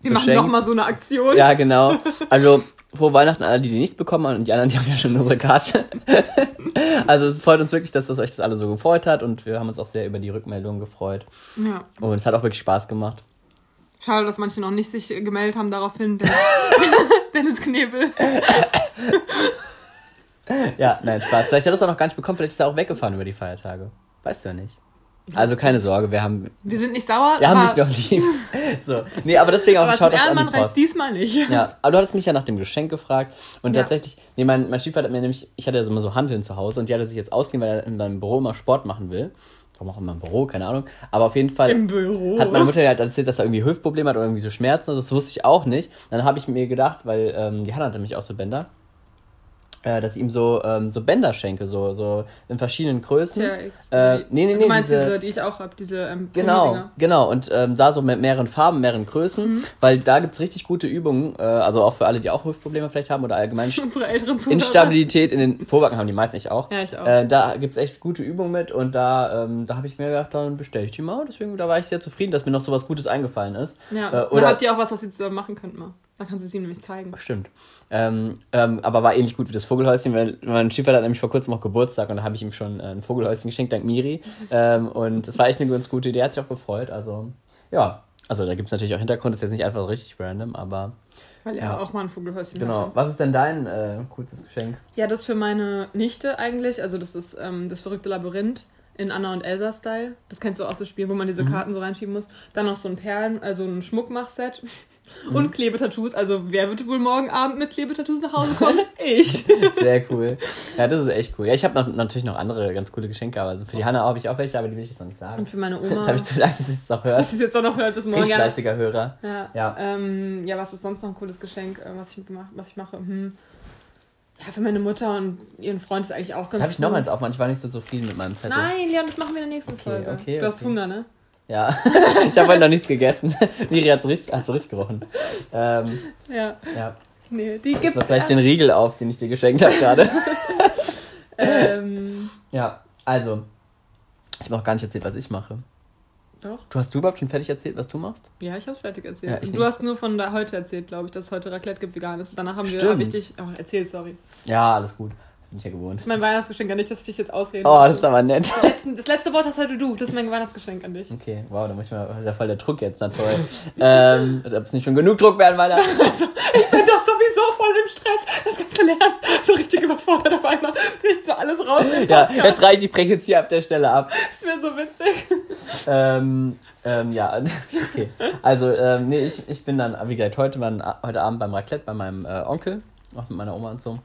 Wir machen beschenkt. nochmal so eine Aktion. Ja, genau. Also frohe Weihnachten an alle, die die nichts bekommen haben und die anderen, die haben ja schon unsere Karte. also es freut uns wirklich, dass das euch das alle so gefreut hat und wir haben uns auch sehr über die Rückmeldungen gefreut. Ja. Und es hat auch wirklich Spaß gemacht. Schade, dass manche noch nicht sich gemeldet haben daraufhin. Dennis, Dennis Knebel. Ja, nein, Spaß. Vielleicht hat er es auch noch gar nicht bekommen, vielleicht ist er auch weggefahren über die Feiertage. Weißt du ja nicht. Also keine Sorge, wir haben, Wir sind nicht sauer, wir haben dich noch lieb. So. Nee, aber deswegen auch aber schaut reicht Post. diesmal nicht. Ja, aber du hattest mich ja nach dem Geschenk gefragt und Ja. tatsächlich, nee, mein, mein Stiefvater hat mir nämlich, ich hatte ja so immer so Handeln zu Hause und die hat er sich jetzt ausgeliehen, weil er in seinem Büro immer Sport machen will. Warum auch immer im Büro, keine Ahnung. Aber auf jeden Fall Im Büro. hat meine Mutter halt erzählt, dass er irgendwie Hüftprobleme hat oder irgendwie so Schmerzen. Das wusste ich auch nicht. Dann habe ich mir gedacht, weil ähm, die Hanna hatte nämlich auch so Bänder, äh, dass ich ihm so, ähm, so Bänder schenke, so, so in verschiedenen Größen. TRX. Äh, nee, nee, nee, Du meinst diese, diese- die ich auch habe, diese ähm, Genau, genau. Und ähm, da so mit mehreren Farben, mehreren Größen, Mhm. weil da gibt's richtig gute Übungen, äh, also auch für alle, die auch Hüftprobleme vielleicht haben oder allgemein Unsere älteren Zuhörer. Instabilität in den Pobacken haben die meisten nicht auch. Ja, ich auch. Äh, da gibt's echt gute Übungen mit und da, ähm, da habe ich mir gedacht, dann bestelle ich die mal. Deswegen, da war ich sehr zufrieden, dass mir noch so was Gutes eingefallen ist. Ja, Äh, dann oder habt ihr auch was, was ihr zusammen machen könnt mal. Dann kannst du es ihm nämlich zeigen. Stimmt. Ähm, ähm, aber war ähnlich gut wie das Vogelhäuschen, weil mein Stiefvater hat nämlich vor kurzem auch Geburtstag und da habe ich ihm schon äh, ein Vogelhäuschen geschenkt, dank Miri. Ähm, und das war echt eine ganz gute Idee, hat sich auch gefreut. Also, ja. Also, da gibt es natürlich auch Hintergrund, ist jetzt nicht einfach richtig random, aber Weil er Ja. auch mal ein Vogelhäuschen genau. hatte. Was ist denn dein äh, coolstes Geschenk? Ja, das für meine Nichte eigentlich. Also das ist ähm, das verrückte Labyrinth in Anna und Elsa-Style. Das kennst du auch, das Spiel, wo man diese Mhm. Karten so reinschieben muss. Dann noch so ein Perlen, also ein Schmuckmachset. Mhm. Und Klebetattoos. Also wer wird wohl morgen Abend mit Klebetattoos nach Hause kommen? ich. Sehr cool. Ja, das ist echt cool. Ja, ich habe natürlich noch andere ganz coole Geschenke, aber also für die Hanna habe ich auch welche, aber die will ich jetzt noch nicht sagen. Und für meine Oma. habe ich zu Angst, dass sie es noch hört. dass sie es jetzt auch noch hört bis morgen. Ja, fleißiger Hörer. ja. Ja. Ähm, ja, was ist sonst noch ein cooles Geschenk, äh, was ich, mach, was ich mache? Hm. Ja, für meine Mutter und ihren Freund ist eigentlich auch ganz Da habe ich noch eins aufgemacht. Ich war nicht so zufrieden mit meinem Zettel. Nein, ja, das machen wir in der nächsten Okay, Folge. okay, du hast okay. Hunger, ne? Ja, ich habe heute noch nichts gegessen. Miri hat so richtig, hat's richtig gerochen. Ähm, Ja. ja, Nee, die das gibt's. war vielleicht den Riegel auf, den ich dir geschenkt habe gerade. ähm, Ja, also, ich habe noch gar nicht erzählt, was ich mache. doch. Du hast du überhaupt schon fertig erzählt, was du machst? Ja, ich hab's fertig erzählt. Ja, du nicht. hast nur von da heute erzählt, glaube ich, dass es heute Raclette gibt, vegan ist. Und danach haben wir, Stimmt. hab ich dich. Oh, erzähl, sorry. Ja, alles gut. Bin ich ja gewohnt. Das ist mein Weihnachtsgeschenk an dich, dass ich dich jetzt ausreden Oh, das ist aber nett. Das letzte, das letzte Wort hast heute du. Das ist mein Weihnachtsgeschenk an dich. Okay, wow, da muss ich mal, ja voll der Druck jetzt, na toll. ähm, als ob es nicht schon genug Druck werden, Weihnachten. Ich bin doch sowieso voll im Stress, das ganze Lernen. So richtig überfordert auf einmal. Kriegt so alles raus. Ja, Podcast. jetzt reicht, ich breche jetzt hier ab der Stelle ab. Das wäre so witzig. Ähm, ähm, ja, okay. Also, ähm, nee, ich, ich bin dann, wie gesagt, heute, mein, heute Abend beim Raclette bei meinem äh, Onkel, auch mit meiner Oma und so.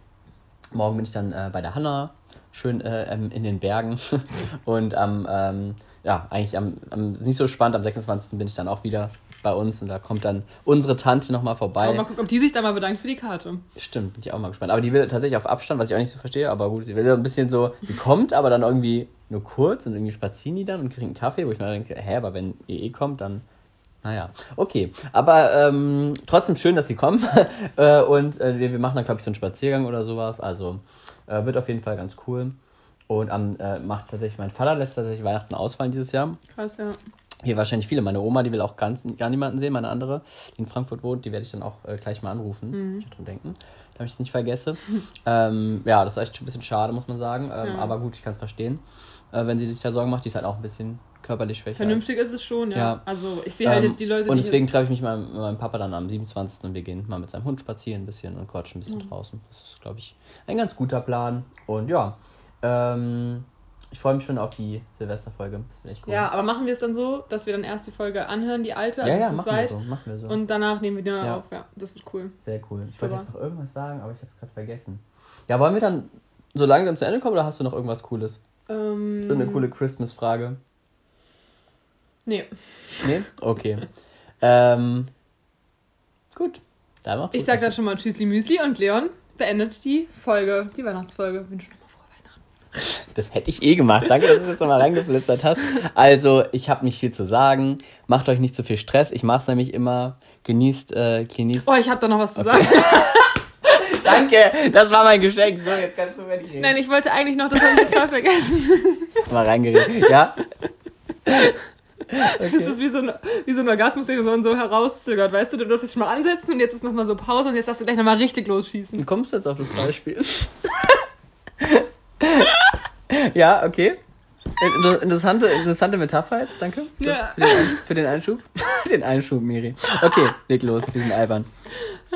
Morgen bin ich dann äh, bei der Hanna, schön äh, ähm, in den Bergen. und am, ähm, ja, eigentlich am, am, nicht so spannend, am 26. bin ich dann auch wieder bei uns und da kommt dann unsere Tante nochmal vorbei. Aber mal gucken, ob die sich da mal bedankt für die Karte. Stimmt, bin ich auch mal gespannt. Aber die will tatsächlich auf Abstand, was ich auch nicht so verstehe, aber gut, sie will so ein bisschen so, sie kommt, aber dann irgendwie nur kurz und irgendwie spazieren die dann und kriegen einen Kaffee, wo ich mir denke, hä, aber wenn ihr eh kommt, dann, naja, okay. Aber ähm, trotzdem schön, dass sie kommen äh, und äh, wir, wir machen dann, glaube ich, so einen Spaziergang oder sowas, also äh, wird auf jeden Fall ganz cool. Und am äh, macht tatsächlich, mein Vater lässt tatsächlich Weihnachten ausfallen dieses Jahr. Krass, ja. Hier wahrscheinlich viele. Meine Oma, die will auch ganz, gar niemanden sehen, meine andere, die in Frankfurt wohnt, die werde ich dann auch äh, gleich mal anrufen. Mhm. Ich dran denken, damit ich es nicht vergesse. ähm, ja, das ist echt ein bisschen schade, muss man sagen. Ähm, Ja. Aber gut, ich kann es verstehen. Wenn sie sich da Sorgen macht, die ist halt auch ein bisschen körperlich schwächer. Vernünftig ist es schon, ja. Ja. Also ich sehe halt Ähm, jetzt die Leute, und deswegen treffe ich mich mal mit meinem Papa dann am 27. und wir gehen mal mit seinem Hund spazieren ein bisschen und quatschen ein bisschen Mhm. draußen. Das ist, glaube ich, ein ganz guter Plan. Und ja, ähm, ich freue mich schon auf die Silvesterfolge. Das finde ich cool. Ja, aber machen wir es dann so, dass wir dann erst die Folge anhören, die alte, also ja, ja zu machen wir zweit. so. Machen wir so. Und danach nehmen wir die Ja. auf. Ja, das wird cool. Sehr cool. Ich wollte jetzt noch irgendwas sagen, aber ich habe es gerade vergessen. Ja, wollen wir dann so langsam zu Ende kommen oder hast du noch irgendwas Cooles? Ähm, So eine coole Christmas-Frage. Nee. Nee? Okay. ähm, gut. Dann macht's Ich sag dann schon mal Tschüssli Müsli und Leon beendet die Folge, die Weihnachtsfolge. Wünsche nochmal frohe Weihnachten. Das hätte ich eh gemacht. Danke, dass du es jetzt nochmal reingeflüstert hast. Also, ich habe nicht viel zu sagen. Macht euch nicht zu viel Stress. Ich mach's nämlich immer. Genießt, äh, genießt. Oh, ich habe da noch was zu sagen. Danke, das war mein Geschenk. So, jetzt kannst du mir nicht reden. Nein, ich wollte eigentlich noch, das habe ich jetzt voll vergessen. Mal reingeredet. Ja? Das ist wie so ein, wie so ein Orgasmus, den man so herauszögert. Weißt du, du durftest schon mal ansetzen und jetzt ist nochmal so Pause und jetzt darfst du gleich nochmal richtig losschießen. Wie kommst du jetzt auf das Beispiel? ja, okay. Inter- Interessante, interessante Metapher jetzt, danke. Ja. Für, den, für den Einschub. den Einschub, Miri. Okay, leg los, wir sind albern.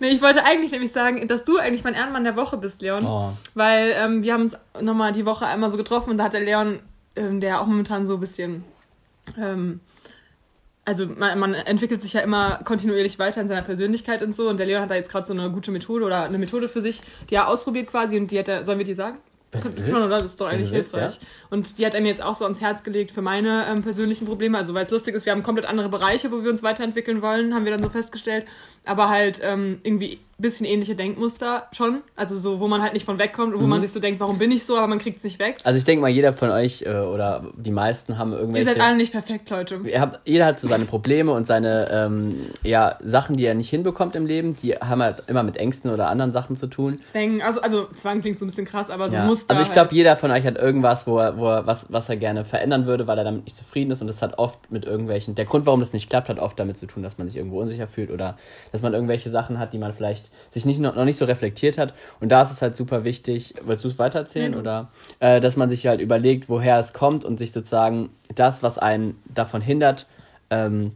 Nee, ich wollte eigentlich nämlich sagen, dass du eigentlich mein Ehrenmann der Woche bist, Leon. Oh. Weil ähm, wir haben uns nochmal die Woche einmal so getroffen und da hat der Leon, ähm, der auch momentan so ein bisschen. Ähm, also man, man entwickelt sich ja immer kontinuierlich weiter in seiner Persönlichkeit und so. Und der Leon hat da jetzt gerade so eine gute Methode oder eine Methode für sich, die er ausprobiert quasi und die hat er, sollen wir die sagen? Das ist doch eigentlich willst, hilfreich. Und die hat er mir jetzt auch so ans Herz gelegt für meine ähm, persönlichen Probleme. Also weil es lustig ist, wir haben komplett andere Bereiche, wo wir uns weiterentwickeln wollen, haben wir dann so festgestellt. Aber halt ähm, irgendwie ein bisschen ähnliche Denkmuster schon. Also so, wo man halt nicht von wegkommt und wo Mhm. man sich so denkt, warum bin ich so, aber man kriegt es nicht weg. Also ich denke mal, jeder von euch äh, oder die meisten haben Ihr irgendwelche... seid alle nicht perfekt, Leute. Ihr habt, jeder hat so seine Probleme und seine ähm, ja, Sachen, die er nicht hinbekommt im Leben. Die haben halt immer mit Ängsten oder anderen Sachen zu tun. Zwängen, also, also Zwang klingt so ein bisschen krass, aber so Ja. Muster. Also ich glaube, halt. jeder von euch hat irgendwas, wo er, wo er was, was er gerne verändern würde, weil er damit nicht zufrieden ist. Und das hat oft mit irgendwelchen. Der Grund, warum das nicht klappt, hat oft damit zu tun, dass man sich irgendwo unsicher fühlt oder dass man irgendwelche Sachen hat, die man vielleicht sich nicht noch, noch nicht so reflektiert hat. Und da ist es halt super wichtig. Willst du es weitererzählen Nee, du. oder äh, dass man sich halt überlegt, woher es kommt und sich sozusagen das, was einen davon hindert, ähm,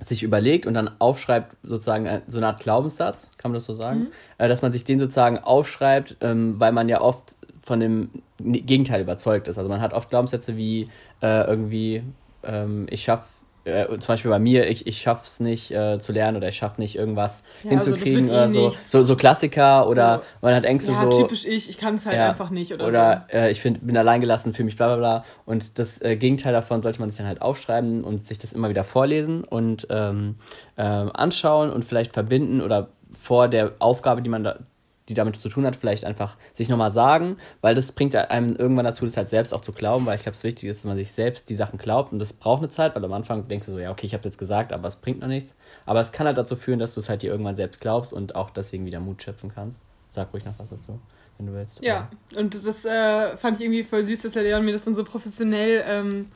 sich überlegt und dann aufschreibt, sozusagen äh, so eine Art Glaubenssatz, kann man das so sagen, äh, dass man sich den sozusagen aufschreibt, ähm, weil man ja oft von dem Gegenteil überzeugt ist. Also man hat oft Glaubenssätze wie äh, irgendwie, ähm, ich schaff, äh, zum Beispiel bei mir, ich, ich schaff's nicht äh, zu lernen oder ich schaff nicht irgendwas Ja, also hinzukriegen eh oder so. nichts. so. So Klassiker oder So. man hat Ängste ja, so. typisch ich, ich kann es halt Ja. einfach nicht oder, Oder äh, ich find, bin alleingelassen, fühle mich bla bla bla. Und das äh, Gegenteil davon sollte man sich dann halt aufschreiben und sich das immer wieder vorlesen und ähm, ähm, anschauen und vielleicht verbinden oder vor der Aufgabe, die man da, die damit zu tun hat, vielleicht einfach sich nochmal sagen, weil das bringt einem irgendwann dazu, das halt selbst auch zu glauben, weil ich glaube, es wichtig ist, dass man sich selbst die Sachen glaubt und das braucht eine Zeit, weil am Anfang denkst du so, ja, okay, ich habe jetzt gesagt, aber es bringt noch nichts. Aber es kann halt dazu führen, dass du es halt dir irgendwann selbst glaubst und auch deswegen wieder Mut schöpfen kannst. Sag ruhig noch was dazu, wenn du willst. Ja, und das äh, fand ich irgendwie voll süß, dass der Leon mir das dann so professionell ähm,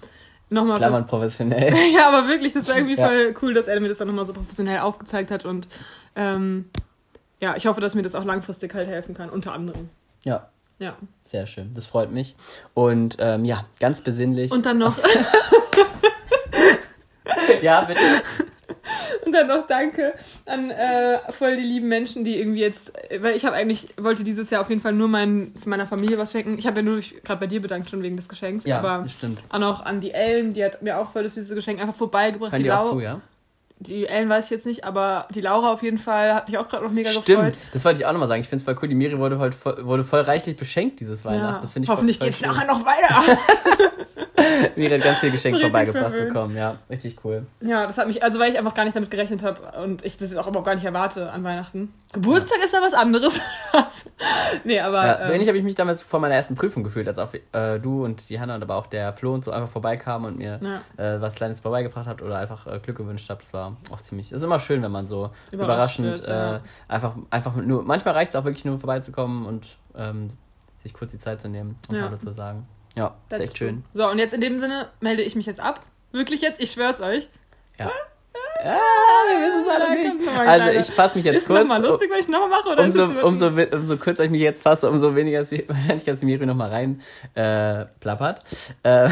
nochmal Klammern professionell. Ja, aber wirklich, das war irgendwie Ja. voll cool, dass er mir das dann nochmal so professionell aufgezeigt hat und ähm, ja, ich hoffe, dass mir das auch langfristig halt helfen kann, unter anderem. Ja, Ja. sehr schön. Das freut mich. Und ähm, ja, ganz besinnlich. Und dann noch, ja, bitte. und dann noch danke an äh, voll die lieben Menschen, die irgendwie jetzt, weil ich habe eigentlich, wollte dieses Jahr auf jeden Fall nur mein, meiner Familie was schenken. Ich habe ja nur gerade bei dir bedankt schon wegen des Geschenks, Ja, aber das stimmt. auch noch an die Ellen, die hat mir auch voll das süße Geschenk einfach vorbeigebracht. Hören die die auch zu, ja? Die Ellen weiß ich jetzt nicht, aber die Laura auf jeden Fall hat mich auch gerade noch mega gefreut. Stimmt, das wollte ich auch nochmal sagen. Ich finde es voll cool. Die Miri wurde, heute voll, wurde voll reichlich beschenkt dieses Weihnachten. Ja. Das ich Hoffentlich voll schön. nachher noch weiter. Miri hat ganz viel Geschenk vorbeigebracht verwöhnt. bekommen. Ja, richtig cool. Ja, das hat mich, also weil ich einfach gar nicht damit gerechnet habe und ich das jetzt auch überhaupt gar nicht erwarte an Weihnachten. Geburtstag ist ja was anderes. nee, aber. Ja, so ähm, ähnlich habe ich mich damals vor meiner ersten Prüfung gefühlt, als auch äh, du und die Hanna und aber auch der Flo und so einfach vorbeikamen und mir Ja. äh, was Kleines vorbeigebracht hat oder einfach äh, Glück gewünscht habt. Das war auch ziemlich. Es ist immer schön, wenn man so Überrascht überraschend wird, ja. äh, einfach, einfach nur. Manchmal reicht es auch wirklich nur vorbeizukommen und ähm, sich kurz die Zeit zu nehmen und Ja. Hallo zu sagen. Ja, ist echt schön. So, und jetzt in dem Sinne melde ich mich jetzt ab. Wirklich jetzt, ich schwör's euch. Ja. Ja, wir wissen es alle nicht. Also ich fasse mich jetzt ist kurz. nochmal lustig, wenn ich nochmal mache? Oder Umso, ist umso, umso kürzer ich mich jetzt fasse, umso weniger ist die Wahrscheinlichkeit, dass die Miri nochmal rein äh, plappert. Äh,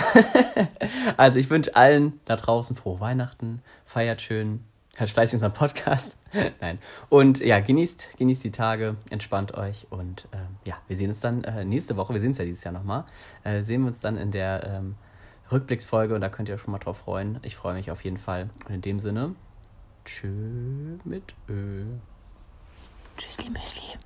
also ich wünsche allen da draußen frohe Weihnachten, feiert schön, hört fleißig unseren Podcast. Nein. Und ja, genießt, genießt die Tage, entspannt euch und ähm, ja, wir sehen uns dann äh, nächste Woche, wir sehen uns ja dieses Jahr nochmal, äh, sehen wir uns dann in der ähm, Rückblicksfolge und da könnt ihr euch schon mal drauf freuen. Ich freue mich auf jeden Fall. Und in dem Sinne, tschö mit Ö. Tschüssli, Müsli.